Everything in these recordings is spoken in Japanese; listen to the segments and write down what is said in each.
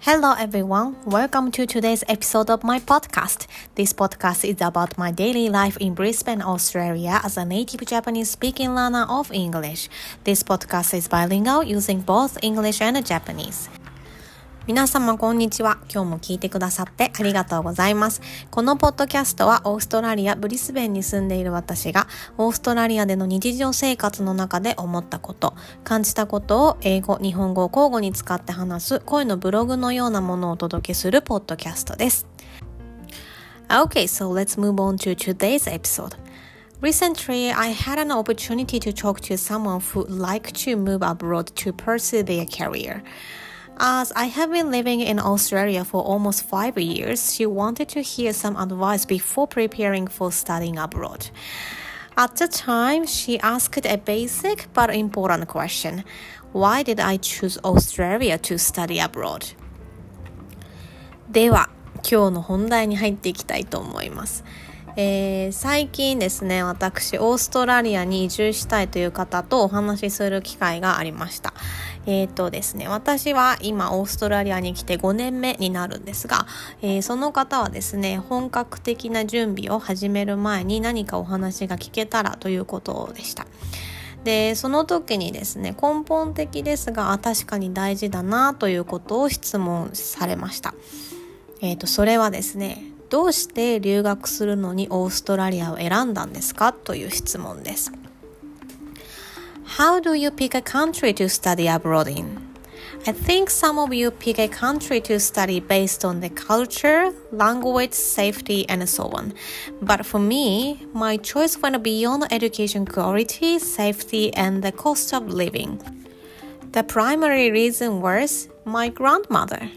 Hello everyone, welcome to today's episode of my podcast. This podcast is about my daily life in Brisbane, Australia as a native Japanese speaking learner of English. This podcast is bilingual using both English and Japanese. 皆様こんにちは。今日も聞いてくださってありがとうございます。このポッドキャストはオーストラリア・ブリスベンに住んでいる私がオーストラリアでの日常生活の中で思ったこと、感じたことを英語、日本語を交互に使って話す声のブログのようなものをお届けするポッドキャストです。Okay, so let's move on to today's episode. Recently, I had an opportunity to talk to someone who liked to move abroad to pursue their career. As I have been living in Australia for almost five years, she wanted to hear some advice before preparing for studying abroad. At the time, she asked a basic but important question Why did I choose Australia to study abroad? では、今日の本題に入っていきたいと思います。えー、最近ですね、私、オーストラリアに移住したいという方とお話しする機会がありました。 えっ、ー、とですね、私は今オーストラリアに来て5年目になるんですが、えー、その方はですね、本格的な準備を始める前に何かお話が聞けたらということでした。で、その時にですね、根本的ですが、確かに大事だなということを質問されました。えっ、ー、と、それはですね、どうして留学するのにオーストラリアを選んだんですかという質問です。How do you pick a country to study abroad in? I think some of you pick a country to study based on the culture, language, safety, and so on. But for me, my choice went beyond education quality, safety, and the cost of living. The primary reason was my grandmother.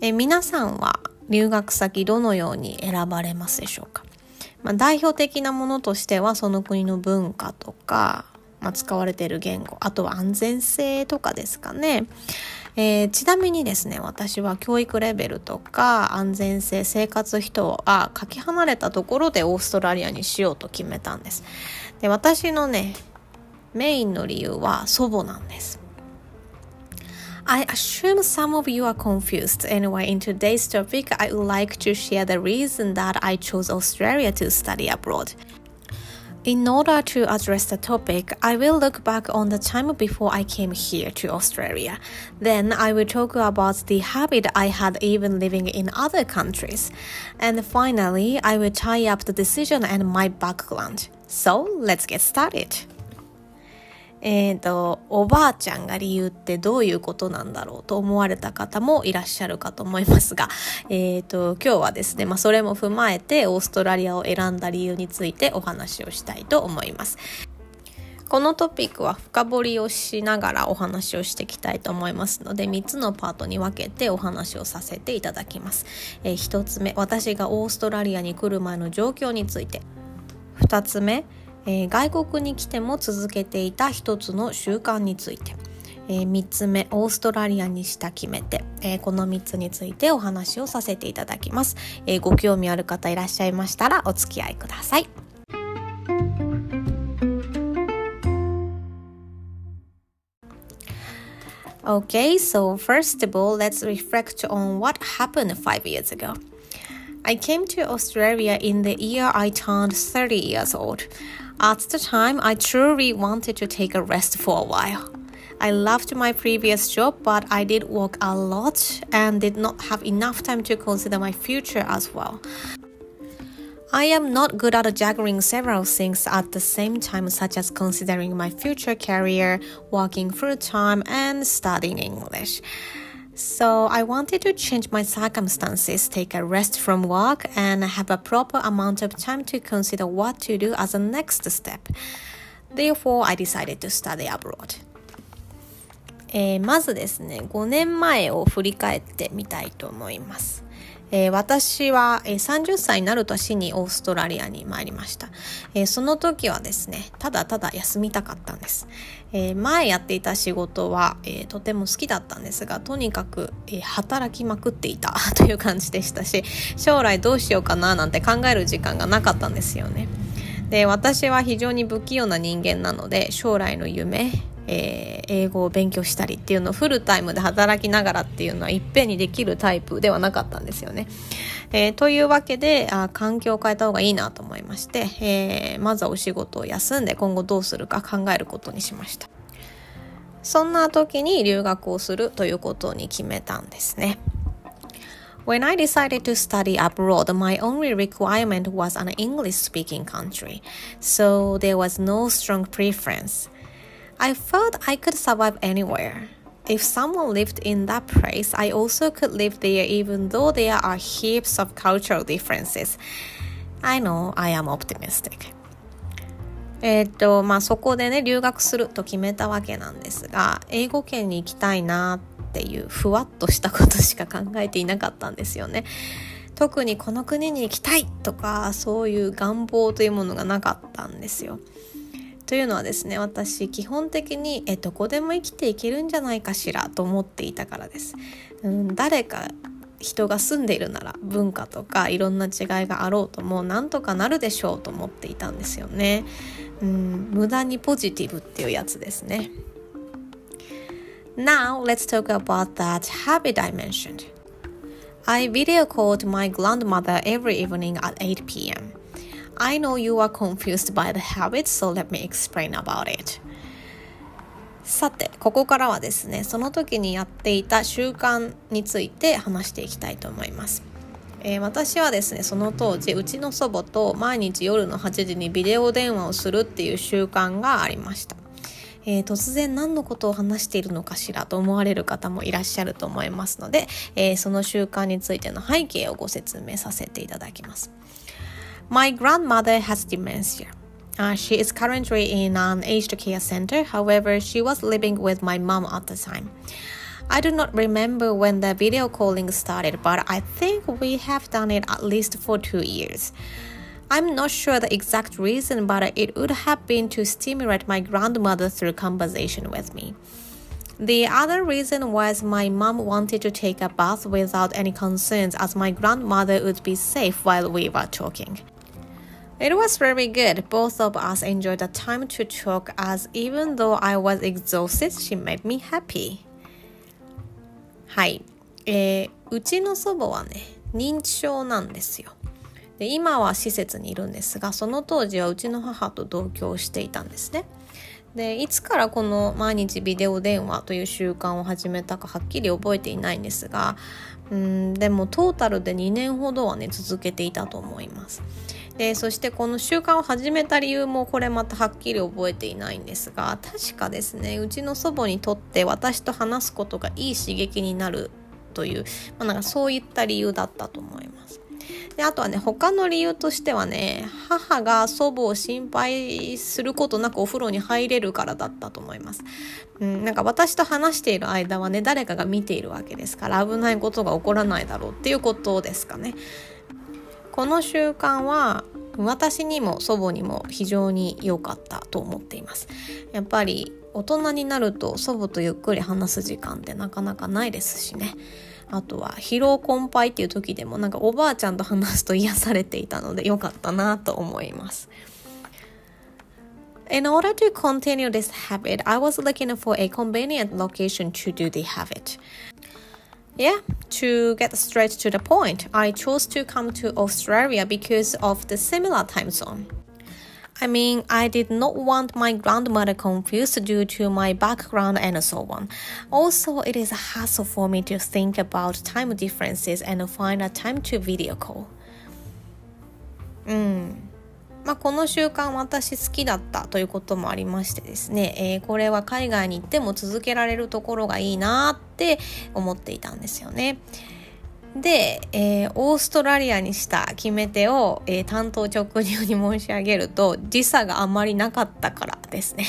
え皆さんは留学先どのように選ばれますでしょうか、まあ、代表的なものとしてはその国の文化とか まあ、使われている言語あとは安全性とかですかね、えー、ちなみにですね私は教育レベルとか安全性生活費とはかけ離れたところでオーストラリアにしようと決めたんですで私のねメインの理由は祖母なんです I assume some of you are confused. Anyway, in today's topic, I would like to share the reason that I chose Australia to study abroad. In order to address the topic, I will look back on the time before I came here to Australia. Then I will talk about the habit I had even living in other countries. And finally, I will tie up the decision and my background. So let's get started. えっ、ー、と、おばあちゃんが理由ってどういうことなんだろうと思われた方もいらっしゃるかと思いますが、えっ、ー、と、今日はですね、まあ、それも踏まえてオーストラリアを選んだ理由についてお話をしたいと思います。このトピックは深掘りをしながらお話をしていきたいと思いますので3つのパートに分けてお話をさせていただきます。えー、1つ目私がオーストラリアに来る前の状況について2つ目えー、外国に来ても続けていた一つの習慣について、えー、3つ目オーストラリアにした決めて、えー、この3つについてお話をさせていただきます、えー、ご興味ある方いらっしゃいましたらお付き合いください Okay, so first of all, let's reflect on what happened five years ago. I came to Australia in the year I turned 30 years old. At the time, I truly wanted to take a rest for a while. I loved my previous job, but I did work a lot and did not have enough time to consider my future as well. I am not good at juggling several things at the same time, such as considering my future career, working full time, and studying English. So I wanted to change my circumstances, take a rest from work, and have a proper amount of time to consider what to do as a next step. Therefore, I decided to study abroad. えー、まずですね、5年前を振り返ってみたいと思います。 えー、私は、えー、30歳になる年にオーストラリアに参りました、えー、その時はですねただただ休みたかったんです、え前やっていた仕事は、えとても好きだったんですがとにかく、え働きまくっていた という感じでしたし将来どうしようかななんて考える時間がなかったんですよね。で私は非常に不器用な人間なので将来の夢えー、英語を勉強したりっていうのをフルタイムで働きながらっていうのはいっぺんにできるタイプではなかったんですよね。えー、というわけであ環境を変えた方がいいなと思いまして、えー、まずはお仕事を休んで今後どうするか考えることにしました。そんな時に留学をするということに決めたんですね。When I decided to study abroad, my only requirement was an English speaking country, so there was no strong preference. I felt I could survive anywhere. If someone lived in that place, I also could live there even though there are heaps of cultural differences. I know I am optimistic. えっとまあそこでね留学すると決めたわけなんですが英語圏に行きたいなっていうふわっとしたことしか考えていなかったんですよね。特にこの国に行きたいとかそういう願望というものがなかったんですよ。というのはですね私基本的にえどこでも生きていけるんじゃないかしらと思っていたからです。うん、誰か人が住んでいるなら文化とかいろんな違いがあろうともなんとかなるでしょうと思っていたんですよね。うん、無駄にポジティブっていうやつですね。Now let's talk about that habit I mentioned. I video called my grandmother every evening at 8 p.m. I know you are confused by the habit, so let me explain about it. さて、ここからはですね、その時にやっていた習慣について話していきたいと思います。えー、私はですね、その当時、うちの祖母と毎日夜の8時にビデオ電話をするっていう習慣がありました。えー、突然何のことを話しているのかしらと思われる方もいらっしゃると思いますので、えー、その習慣についての背景をご説明させていただきます。My grandmother has dementia. Uh, she is currently in an aged care center. However, she was living with my mom at the time. I do not remember when the video calling started, but I think we have done it at least for two years. I'm not sure the exact reason, but it would have been to stimulate my grandmother through conversation with me. The other reason was my mom wanted to take a bath without any concerns, as my grandmother would be safe while we were talking. It was very good. Both of us enjoyed the time to talk as even though I was exhausted, she made me happy. はい。えー、うちの祖母はね、認知症なんですよ。で今は施設にいるんですが、その当時はうちの母と同居していたんですね。でいつからこの毎日ビデオ電話という習慣を始めたかはっきり覚えていないんですがうんでもトータルで2年ほどはね続けていたと思います。でそしてこの習慣を始めた理由もこれまたはっきり覚えていないんですが確かですねうちの祖母にとって私と話すことがいい刺激になるという、まあ、なんかそういった理由だったと思います。であとはね他の理由としてはね母が祖母を心配することなくお風呂に入れるからだったと思います、うん、なんか私と話している間はね誰かが見ているわけですから危ないことが起こらないだろうっていうことですかねこの習慣は私にも祖母にも非常に良かったと思っています。やっぱり大人になると祖母とゆっくり話す時間ってなかなかないですしね。あとは疲労困憊っていう時でもなんかおばあちゃんと話すと癒されていたので良かったなと思います。In order to continue this habit, I was looking for a convenient location to do the habit. Yeah, to get straight to the point, I chose to come to Australia because of the similar time zone. I mean, I did not want my grandmother confused due to my background and so on. Also, it is a hassle for me to think about time differences and find a time to video call. うん。まあ、この習慣私好きだったということもありましてですね、えー、これは海外に行っても続けられるところがいいなって思っていたんですよね。で、えー、オーストラリアにした決め手を、えー、担当直入に申し上げると時差があまりなかったからですね。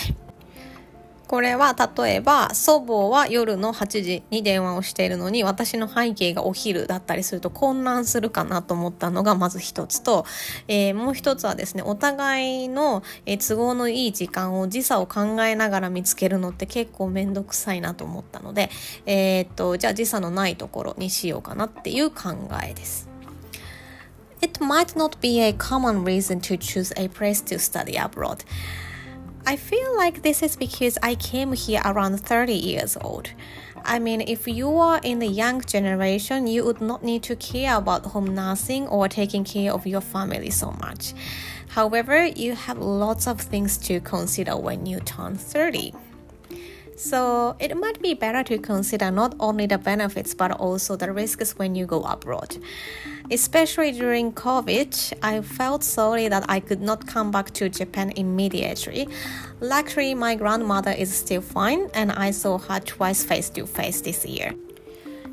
これは例えば祖母は夜の8時に電話をしているのに私の背景がお昼だったりすると混乱するかなと思ったのがまず一つと、えー、もう一つはですねお互いの、え、都合のいい時間を時差を考えながら見つけるのって結構めんどくさいなと思ったので、えー、っとじゃあ時差のないところにしようかなっていう考えです。it might not be a common reason to choose a place to study abroad. I feel like this is because I came here around 30 years old. I mean, if you are in the young generation, you would not need to care about home nursing or taking care of your family so much. However, you have lots of things to consider when you turn 30. So it might be better to consider not only the benefits but also the risks when you go abroad. Especially during COVID, I felt sorry that I could not come back to Japan immediately. Luckily, my grandmother is still fine and I saw her twice face to face this year.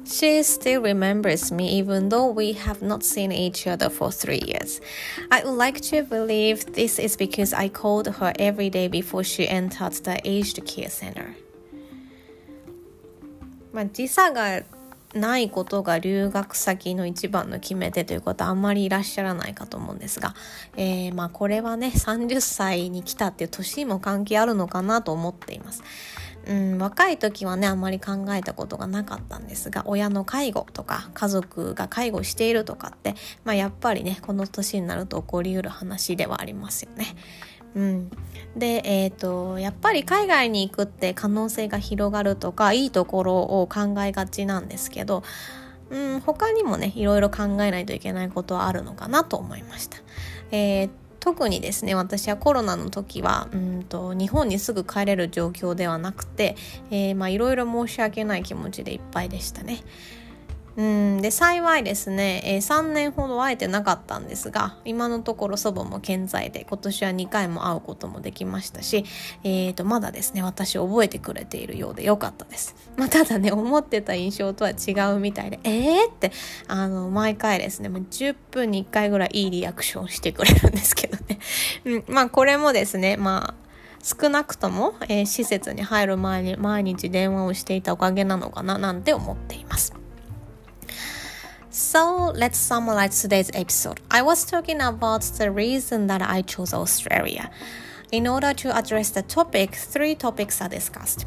She still remembers me even though we have not seen each other for three years. I would like to believe this is because I called her every day before she entered the aged care center. まあ、時差が ないことが留学先の一番の決め手ということはあんまりいらっしゃらないかと思うんですが、えー、まあこれはね30歳に来たっていう年も関係あるのかなと思っています。うん、若い時はねあんまり考えたことがなかったんですが親の介護とか家族が介護しているとかって、まあ、やっぱりねこの年になると起こりうる話ではありますよね。うん、で、えーと、やっぱり海外に行くって可能性が広がるとかいいところを考えがちなんですけど、うん、他にもねいろいろ考えないといけないことはあるのかなと思いました。えー特にですね私はコロナの時はうんと日本にすぐ帰れる状況ではなくていろいろ申し訳ない気持ちでいっぱいでしたね。うん。で幸いですね、えー、3年ほど会えてなかったんですが今のところ祖母も健在で今年は2回も会うこともできましたし、えー、とまだですね私覚えてくれているようでよかったです、まあ、ただね思ってた印象とは違うみたいでえーってあの毎回ですねもう10分に1回ぐらいいいリアクションしてくれるんですけどね、うん、まあこれもですねまあ少なくとも、えー、施設に入る前に毎日電話をしていたおかげなのかななんて思っています。So let's summarize today's episode. I was talking about the reason that I chose Australia. In order to address the topic, three topics are discussed.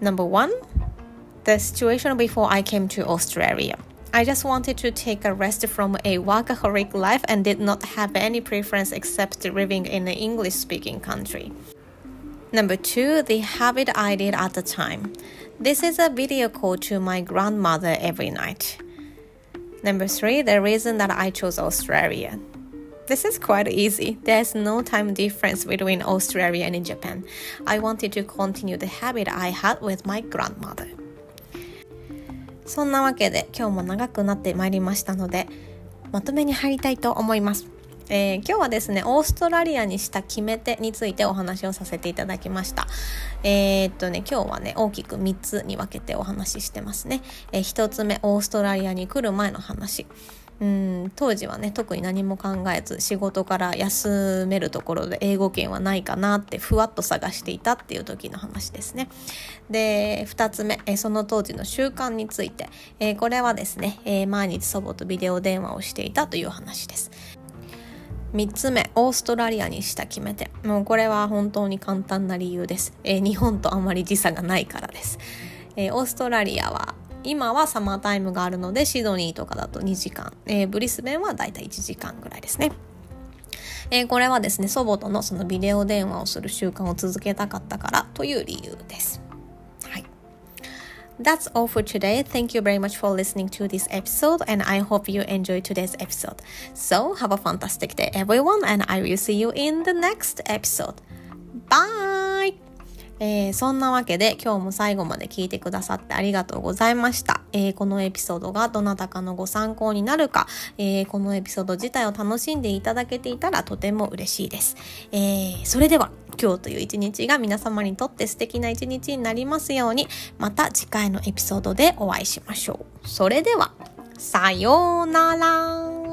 Number one, the situation before I came to Australia. I just wanted to take a rest from a workaholic life and did not have any preference except living in an English speaking country. Number two, the habit I did at the time. This is a video call to my grandmother every night. Number three, the reason that I chose Australia. This is quite easy. There's no time difference between Australia and Japan. I wanted to continue the habit I had with my grandmother. そんなわけで今日も長くなってまいりましたのでまとめに入りたいと思います。 えー、今日はですねオーストラリアにした決め手についてお話をさせていただきましたえー、っとね今日はね大きく3つに分けてお話ししてますね、えー、1つ目オーストラリアに来る前の話うん当時はね特に何も考えず仕事から休めるところで英語圏はないかなってふわっと探していたっていう時の話ですね。で2つ目えその当時の習慣についてえこれはですねえ毎日祖母とビデオ電話をしていたという話です。3つ目オーストラリアにした決め手。もうこれは本当に簡単な理由です、えー、日本とあまり時差がないからです、えー、オーストラリアは今はサマータイムがあるのでシドニーとかだと2時間、えー、ブリスベンはだいたい1時間ぐらいですね。えー、これはですね祖母とのそのビデオ電話をする習慣を続けたかったからという理由です。That's all for today. Thank you very much for listening to this episode, and I hope you enjoyed today's episode. So, have a fantastic day, everyone, and I will see you in the next episode. Bye! えー、そんなわけで今日も最後まで聞いてくださってありがとうございました。えー、このエピソードがどなたかのご参考になるか、えー、このエピソード自体を楽しんでいただけていたらとても嬉しいです。えそれでは今日という一日が皆様にとって素敵な一日になりますように、また次回のエピソードでお会いしましょう。それでは、さようなら。